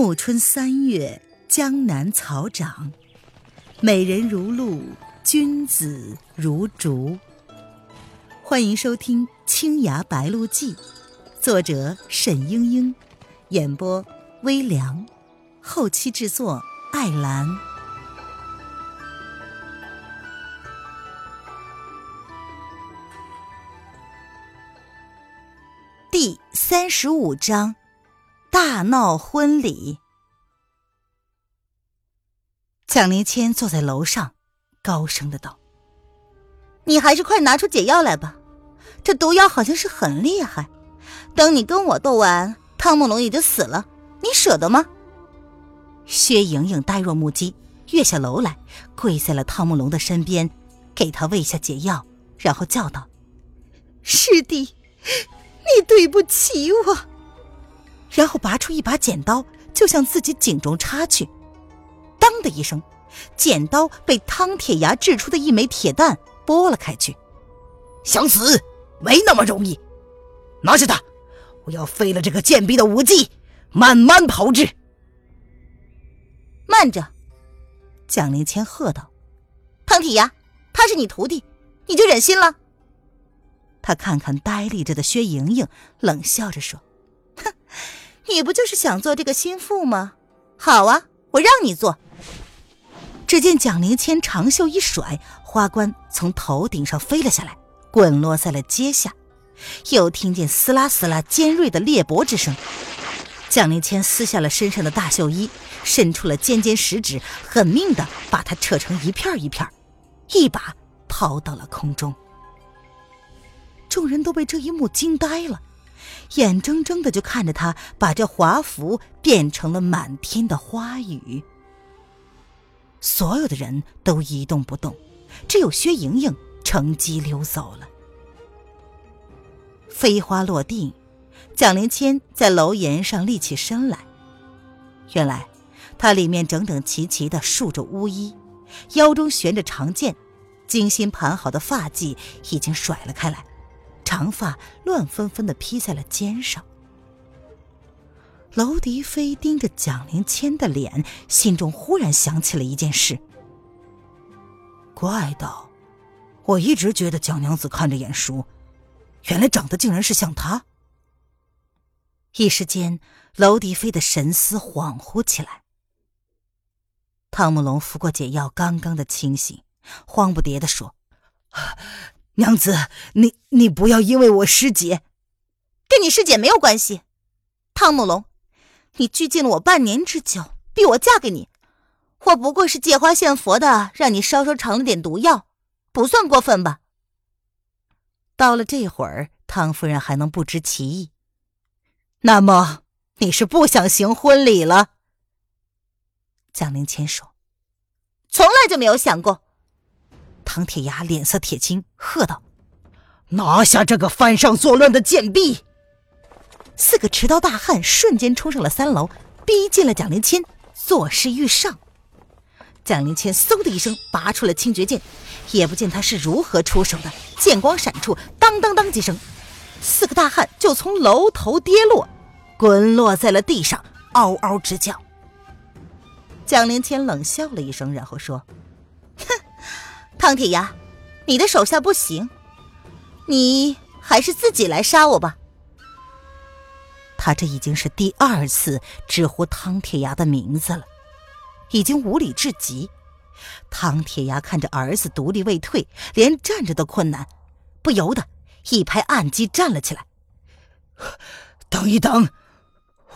暮春三月，江南草长，美人如露，君子如竹。欢迎收听《青崖白鹿记》，作者沈英英，演播微凉，后期制作艾兰。第三十五章。大闹婚礼。蒋灵谦坐在楼上，高声的道：“你还是快拿出解药来吧，这毒药好像是很厉害。等你跟我斗完，汤慕龙也就死了，你舍得吗？”薛莹莹呆若木鸡，跃下楼来，跪在了汤慕龙的身边，给他喂下解药，然后叫道：“师弟，你对不起我。”然后拔出一把剪刀，就向自己颈中插去。当的一声，剪刀被汤铁牙掷出的一枚铁弹拨了开去。想死没那么容易，拿下他！我要废了这个贱婢的武技，慢慢炮制。慢着！蒋灵谦喝道：“汤铁牙，他是你徒弟，你就忍心了？”他看看呆立着的薛莹莹，冷笑着说。你不就是想做这个心腹吗？好啊，我让你做。只见蒋灵谦长袖一甩，花冠从头顶上飞了下来，滚落在了阶下。又听见撕拉撕拉尖锐的裂帛之声。蒋灵谦撕下了身上的大袖衣，伸出了尖尖食指，狠命的把它扯成一片一片，一把抛到了空中。众人都被这一幕惊呆了。眼睁睁的就看着他把这华服变成了满天的花雨，所有的人都一动不动，只有薛莹莹乘机溜走了。飞花落定，蒋灵谦在楼檐上立起身来，原来他里面整整齐齐的束着乌衣，腰中悬着长剑，精心盘好的发髻已经甩了开来。长发乱纷纷的披在了肩上。娄迪飞盯着蒋灵谦的脸，心中忽然想起了一件事。怪道：“我一直觉得蒋娘子看着眼熟，原来长得竟然是像她。”一时间，娄迪飞的神思恍惚起来。汤姆龙服过解药，刚刚的清醒，慌不迭的说。娘子，你你不要因为我师姐，跟你师姐没有关系。汤姆龙，你拘禁了我半年之久，逼我嫁给你，我不过是借花献佛的，让你稍稍尝了点毒药，不算过分吧？到了这会儿，汤夫人还能不知其意？那么你是不想行婚礼了？蒋灵谦说：“从来就没有想过。”唐铁牙脸色铁青，喝道：“拿下这个犯上作乱的贱婢！”四个持刀大汉瞬间冲上了三楼，逼近了蒋灵谦，作势欲上。蒋灵谦嗖的一声拔出了清绝剑，也不见他是如何出手的，剑光闪处，当当当几声，四个大汉就从楼头跌落，滚落在了地上，嗷嗷直叫。蒋灵谦冷笑了一声，然后说：“哼。”唐铁牙，你的手下不行，你还是自己来杀我吧。他这已经是第二次直呼汤铁牙的名字了，已经无理至极。汤铁牙看着儿子独立未退，连站着都困难，不由得一拍案几站了起来。等一等，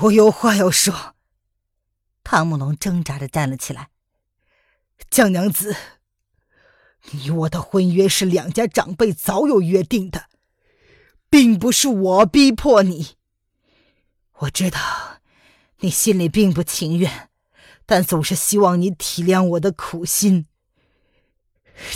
我有话要说。汤慕龙挣扎着站了起来，江娘子。你我的婚约是两家长辈早有约定的，并不是我逼迫你。我知道你心里并不情愿，但总是希望你体谅我的苦心。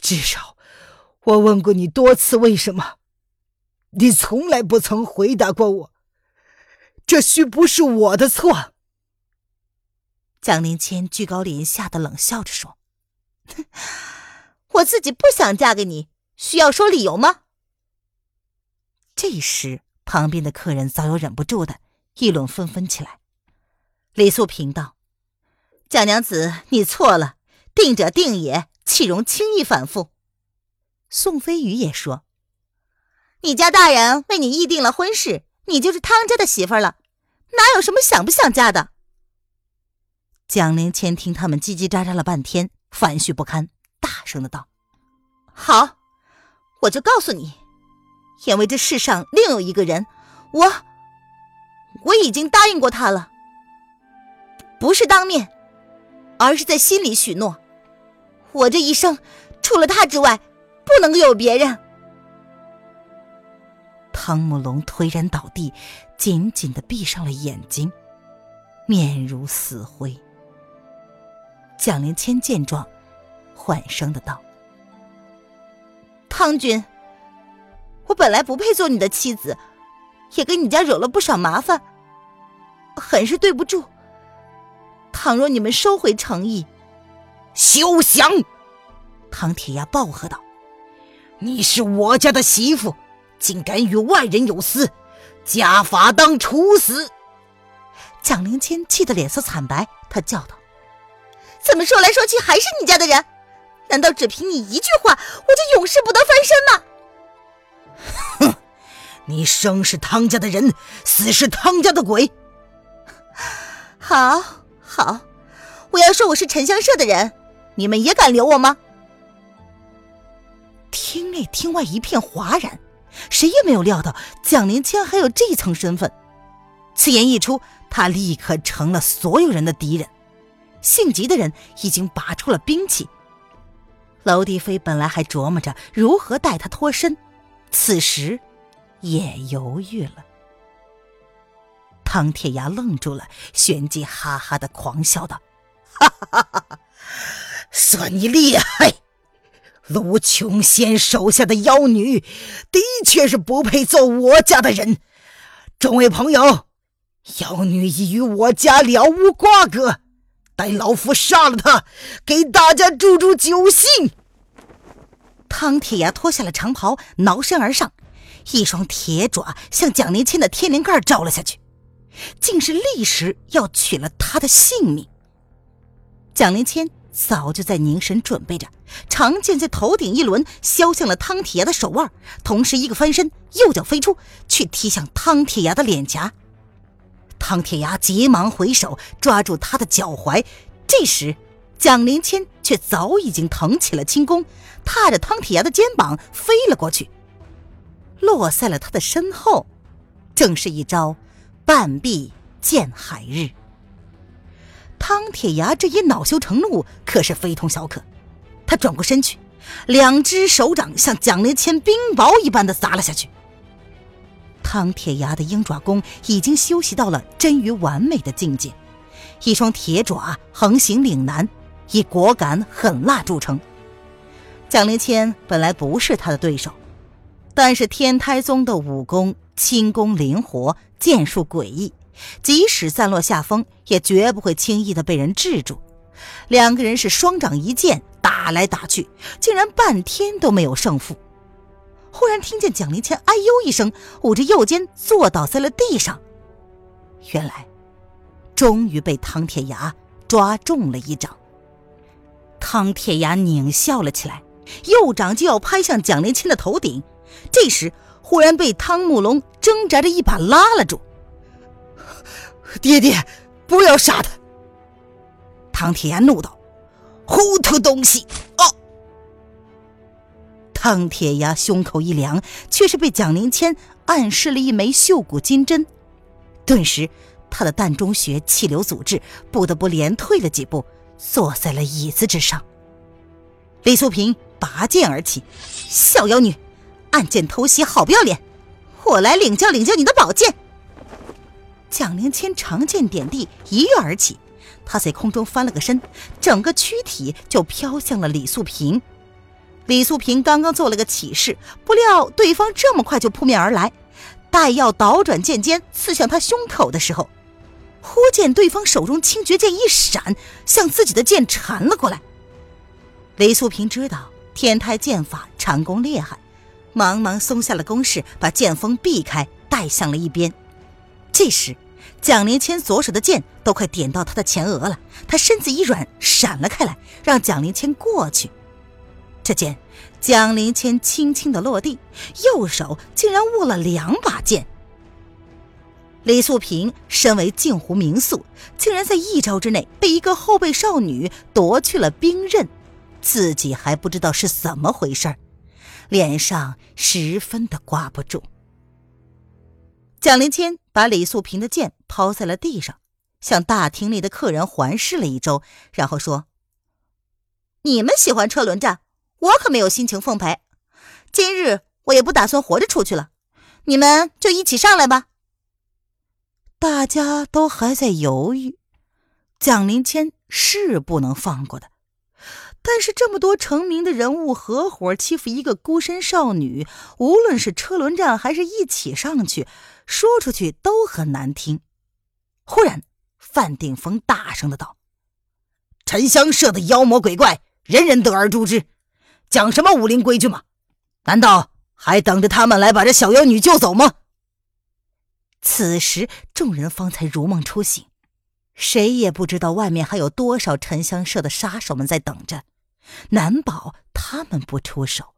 至少我问过你多次为什么，你从来不曾回答过我。这须不是我的错。蒋灵谦居高临下的冷笑着说：“。”自己不想嫁给你，需要说理由吗？这时，旁边的客人早有忍不住的议论纷纷起来。李素平道：“蒋娘子，你错了，定者定也，岂容轻易反复？”宋飞宇也说：“你家大人为你议定了婚事，你就是汤家的媳妇了，哪有什么想不想嫁的？”蒋灵谦听他们叽叽喳喳了半天，烦絮不堪，大声的道：“好，我就告诉你，因为这世上另有一个人，我我已经答应过他了。”不是当面，而是在心里许诺。我这一生除了他之外，不能够有别人。汤姆龙颓然倒地，紧紧的闭上了眼睛，面如死灰。蒋灵谦见状，缓声的道：“汤君，我本来不配做你的妻子，也给你家惹了不少麻烦，很是对不住。”倘若你们收回诚意，休想！唐铁牙暴喝道：“你是我家的媳妇，竟敢与外人有私，家法当处死！”蒋灵谦气得脸色惨白，他叫道：“怎么说来说去还是你家的人？难道只凭你一句话，我就永世不得翻身吗？”哼！你生是汤家的人，死是汤家的鬼。好。好，我要说我是沉香社的人，你们也敢留我吗？厅内厅外一片哗然，谁也没有料到蒋灵谦还有这层身份。此言一出，他立刻成了所有人的敌人。性急的人已经拔出了兵器。娄帝飞本来还琢磨着如何带他脱身，此时也犹豫了。唐铁牙愣住了，旋即哈哈的狂笑道：“哈 哈哈哈算你厉害！卢琼仙手下的妖女，的确是不配做我家的人。众位朋友，妖女已与我家了无瓜葛，待老夫杀了他，给大家助助酒兴。”汤铁牙脱下了长袍，挠身而上，一双铁爪向蒋灵谦的天灵盖招了下去。竟是立时要取了他的性命。蒋灵谦早就在凝神准备着，长剑在头顶一轮，削向了汤铁牙的手腕，同时一个翻身，右脚飞出去踢向汤铁牙的脸颊。汤铁牙急忙回手抓住他的脚踝，这时蒋灵谦却早已经腾起了轻功，踏着汤铁牙的肩膀飞了过去，落在了他的身后，正是一招。半壁见海日。汤铁牙这一恼羞成怒，可是非同小可。他转过身去，两只手掌像蒋灵谦冰雹一般的砸了下去。汤铁牙的鹰爪功已经修习到了臻于完美的境界，一双铁爪横行岭南，以果敢狠辣著称。蒋灵谦本来不是他的对手，但是天台宗的武功轻功灵活。剑术诡异，即使散落下风，也绝不会轻易的被人制住。两个人是双掌一剑打来打去，竟然半天都没有胜负。忽然听见蒋灵谦“哎呦”一声，捂着右肩坐倒在了地上。原来，终于被唐铁牙抓中了一掌。唐铁牙狞笑了起来，右掌就要拍向蒋灵谦的头顶。这时，忽然被汤姆龙挣扎着一把拉了住。爹爹，不要杀他！唐铁牙怒道：“糊涂东西！”哦，钢铁牙胸口一凉，却是被蒋灵谦暗示了一枚绣骨金针。顿时，他的膻中穴气流阻滞，不得不连退了几步，坐在了椅子之上。李素萍拔剑而起：“小妖女！”暗箭偷袭，好不要脸！我来领教领教你的宝剑。蒋灵谦长剑点地，一跃而起，他在空中翻了个身，整个躯体就飘向了李素萍。李素萍刚刚做了个起势，不料对方这么快就扑面而来，待要倒转剑尖刺向他胸口的时候，忽见对方手中清绝剑一闪，向自己的剑缠了过来。李素萍知道天台剑法缠功厉害。忙忙松下了攻势，把剑锋避开，带向了一边。这时，蒋灵谦左手的剑都快点到他的前额了，他身子一软，闪了开来，让蒋灵谦过去。这剑，蒋林谦轻轻的落地，右手竟然握了两把剑。李素萍身为镜湖名宿，竟然在一招之内被一个后辈少女夺去了兵刃，自己还不知道是怎么回事脸上十分的挂不住。蒋林谦把李素萍的剑抛在了地上，向大厅里的客人环视了一周，然后说：“你们喜欢车轮战，我可没有心情奉陪。今日我也不打算活着出去了，你们就一起上来吧。”大家都还在犹豫，蒋灵谦是不能放过的。但是这么多成名的人物合伙欺负一个孤身少女，无论是车轮战还是一起上去，说出去都很难听。忽然，范定峰大声的道：“沉香社的妖魔鬼怪，人人得而诛之，讲什么武林规矩吗？难道还等着他们来把这小妖女救走吗？”此时，众人方才如梦初醒，谁也不知道外面还有多少沉香社的杀手们在等着。难保他们不出手，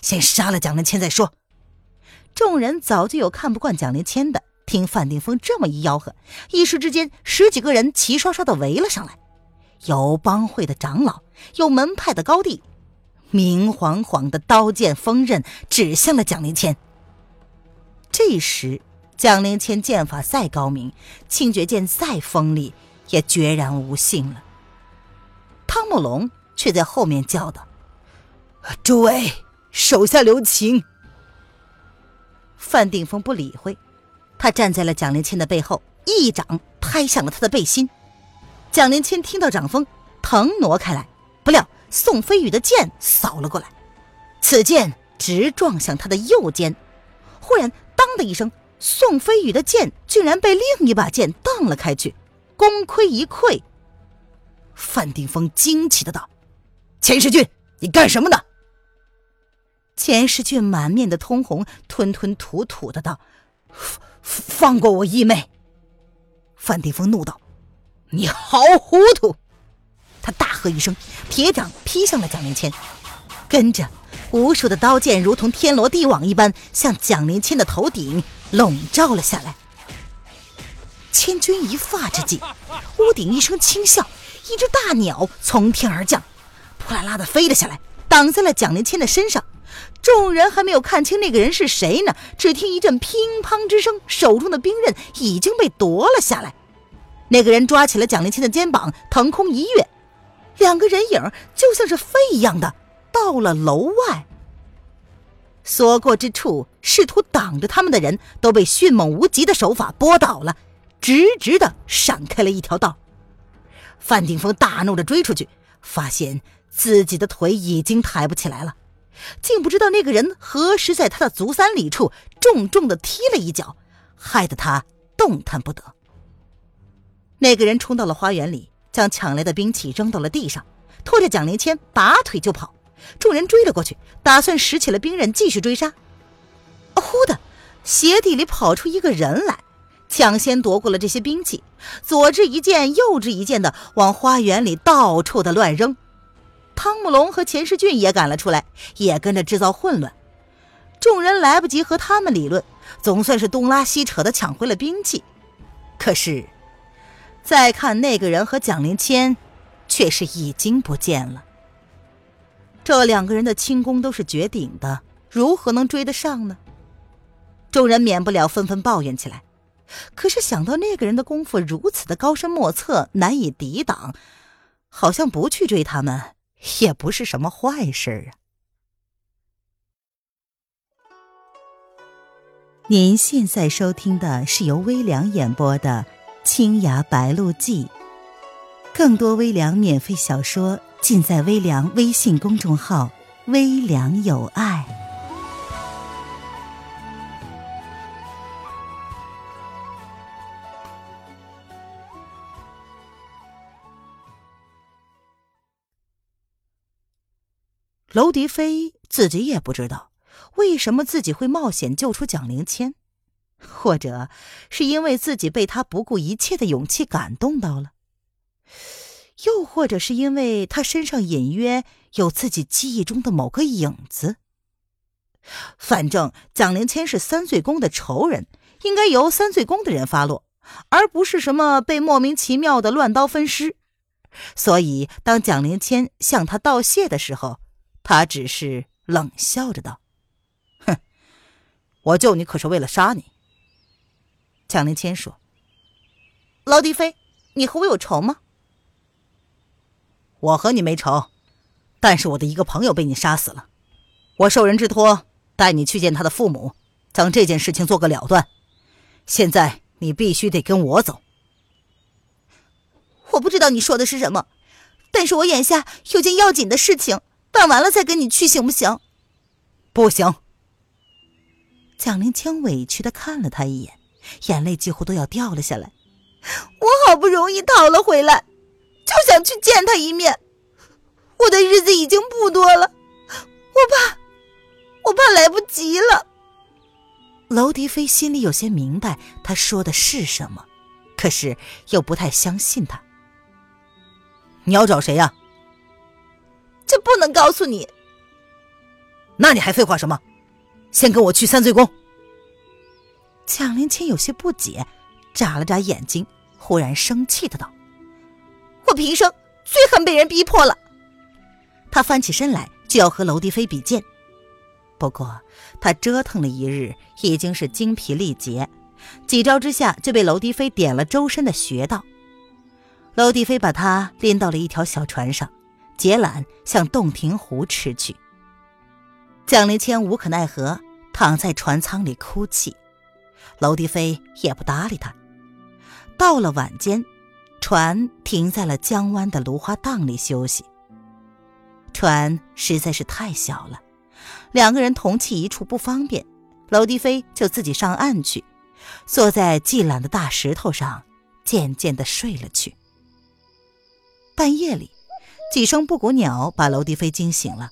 先杀了蒋灵谦再说。众人早就有看不惯蒋灵谦的，听范定峰这么一吆喝，一时之间十几个人齐刷刷的围了上来，有帮会的长老，有门派的高弟，明晃晃的刀剑锋刃指向了蒋灵谦。这时，蒋灵谦剑法再高明，清绝剑再锋利，也决然无信了。汤姆龙。却在后面叫道：“诸位，手下留情。”范定峰不理会，他站在了蒋灵谦的背后，一掌拍向了他的背心。蒋灵谦听到掌风，腾挪开来，不料宋飞宇的剑扫了过来，此剑直撞向他的右肩。忽然，当的一声，宋飞宇的剑竟然被另一把剑荡了开去，功亏一篑。范定峰惊奇的道。钱世俊，你干什么呢？钱世俊满面的通红，吞吞吐吐的道：“放放过我义妹。”范定峰怒道：“你好糊涂！”他大喝一声，铁掌劈向了蒋灵谦，跟着无数的刀剑如同天罗地网一般向蒋灵谦的头顶笼罩了下来。千钧一发之际，屋顶一声轻笑，一只大鸟从天而降。扑啦啦的飞了下来，挡在了蒋灵谦的身上。众人还没有看清那个人是谁呢，只听一阵乒乓之声，手中的兵刃已经被夺了下来。那个人抓起了蒋灵谦的肩膀，腾空一跃，两个人影就像是飞一样的到了楼外。所过之处，试图挡着他们的人都被迅猛无极的手法拨倒了，直直的闪开了一条道。范定峰大怒的追出去，发现。自己的腿已经抬不起来了，竟不知道那个人何时在他的足三里处重重的踢了一脚，害得他动弹不得。那个人冲到了花园里，将抢来的兵器扔到了地上，拖着蒋灵谦拔腿就跑。众人追了过去，打算拾起了兵刃继续追杀。忽的，鞋底里跑出一个人来，抢先夺过了这些兵器，左支一件，右支一件的往花园里到处的乱扔。汤姆龙和钱世俊也赶了出来，也跟着制造混乱。众人来不及和他们理论，总算是东拉西扯的抢回了兵器。可是，再看那个人和蒋灵谦，却是已经不见了。这两个人的轻功都是绝顶的，如何能追得上呢？众人免不了纷纷抱怨起来。可是想到那个人的功夫如此的高深莫测，难以抵挡，好像不去追他们。也不是什么坏事啊！您现在收听的是由微凉演播的《青崖白鹿记》，更多微凉免费小说尽在微凉微信公众号“微凉有爱”。娄迪飞自己也不知道，为什么自己会冒险救出蒋灵谦。或者是因为自己被他不顾一切的勇气感动到了，又或者是因为他身上隐约有自己记忆中的某个影子。反正蒋灵谦是三罪宫的仇人，应该由三罪宫的人发落，而不是什么被莫名其妙的乱刀分尸。所以，当蒋灵谦向他道谢的时候，他只是冷笑着道：“哼，我救你可是为了杀你。”蒋灵谦说：“劳迪飞，你和我有仇吗？”“我和你没仇，但是我的一个朋友被你杀死了，我受人之托。”带你去见他的父母，将这件事情做个了断。现在你必须得跟我走。我不知道你说的是什么，但是我眼下有件要紧的事情，办完了再跟你去，行不行？不行。蒋灵清委屈的看了他一眼，眼泪几乎都要掉了下来。我好不容易逃了回来，就想去见他一面。我的日子已经不多了，我怕。我怕来不及了。娄迪飞心里有些明白他说的是什么，可是又不太相信他。你要找谁呀？这不能告诉你。那你还废话什么？先跟我去三罪宫。蒋灵谦有些不解，眨了眨眼睛，忽然生气的道：“我平生最恨被人逼迫了。”他翻起身来就要和娄迪飞比剑。不过，他折腾了一日，已经是精疲力竭，几招之下就被娄迪飞点了周身的穴道。娄迪飞把他拎到了一条小船上，解缆向洞庭湖驰去。蒋灵谦无可奈何，躺在船舱里哭泣。娄迪飞也不搭理他。到了晚间，船停在了江湾的芦花荡里休息。船实在是太小了。两个人同栖一处不方便，娄迪飞就自己上岸去，坐在系缆的大石头上，渐渐的睡了去。半夜里，几声布谷鸟把娄迪飞惊醒了，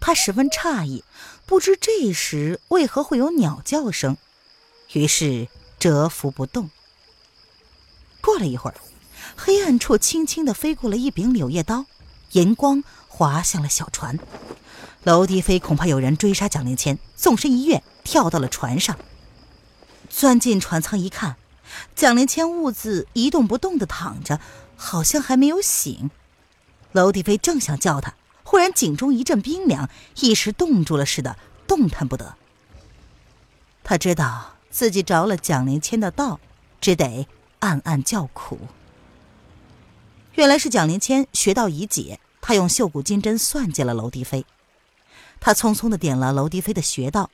他十分诧异，不知这时为何会有鸟叫声，于是蛰伏不动。过了一会儿，黑暗处轻轻的飞过了一柄柳叶刀，银光划向了小船。娄迪飞恐怕有人追杀蒋灵谦，纵身一跃，跳到了船上。钻进船舱一看，蒋灵谦兀自一动不动地躺着，好像还没有醒。娄迪飞正想叫他，忽然颈中一阵冰凉，一时冻住了似的，动弹不得。他知道自己着了蒋灵谦的道，只得暗暗叫苦。原来是蒋灵谦学道已解，他用绣骨金针算计了娄迪飞。他匆匆的点了娄迪飞的穴道，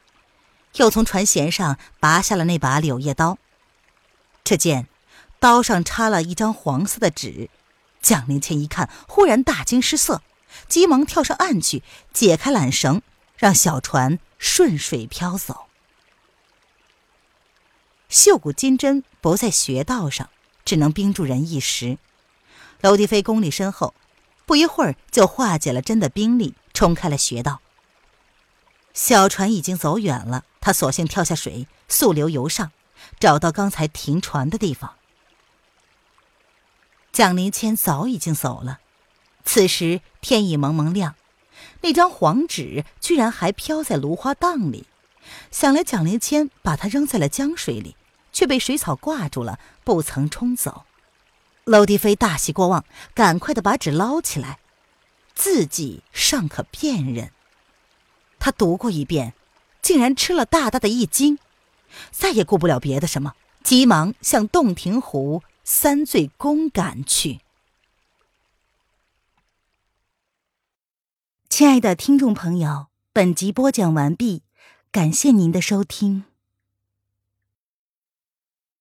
又从船舷上拔下了那把柳叶刀。只见刀上插了一张黄色的纸。蒋灵谦一看，忽然大惊失色，急忙跳上岸去，解开缆绳，让小船顺水漂走。绣骨金针不在穴道上，只能冰住人一时。娄迪飞功力深厚，不一会儿就化解了针的冰力，冲开了穴道。小船已经走远了，他索性跳下水，溯流游上，找到刚才停船的地方。蒋灵谦早已经走了，此时天已蒙蒙亮，那张黄纸居然还飘在芦花荡里。想来蒋灵谦把它扔在了江水里，却被水草挂住了，不曾冲走。娄迪飞大喜过望，赶快的把纸捞起来，字迹尚可辨认。他读过一遍，竟然吃了大大的一惊，再也顾不了别的什么，急忙向洞庭湖三醉宫赶去。亲爱的听众朋友，本集播讲完毕，感谢您的收听。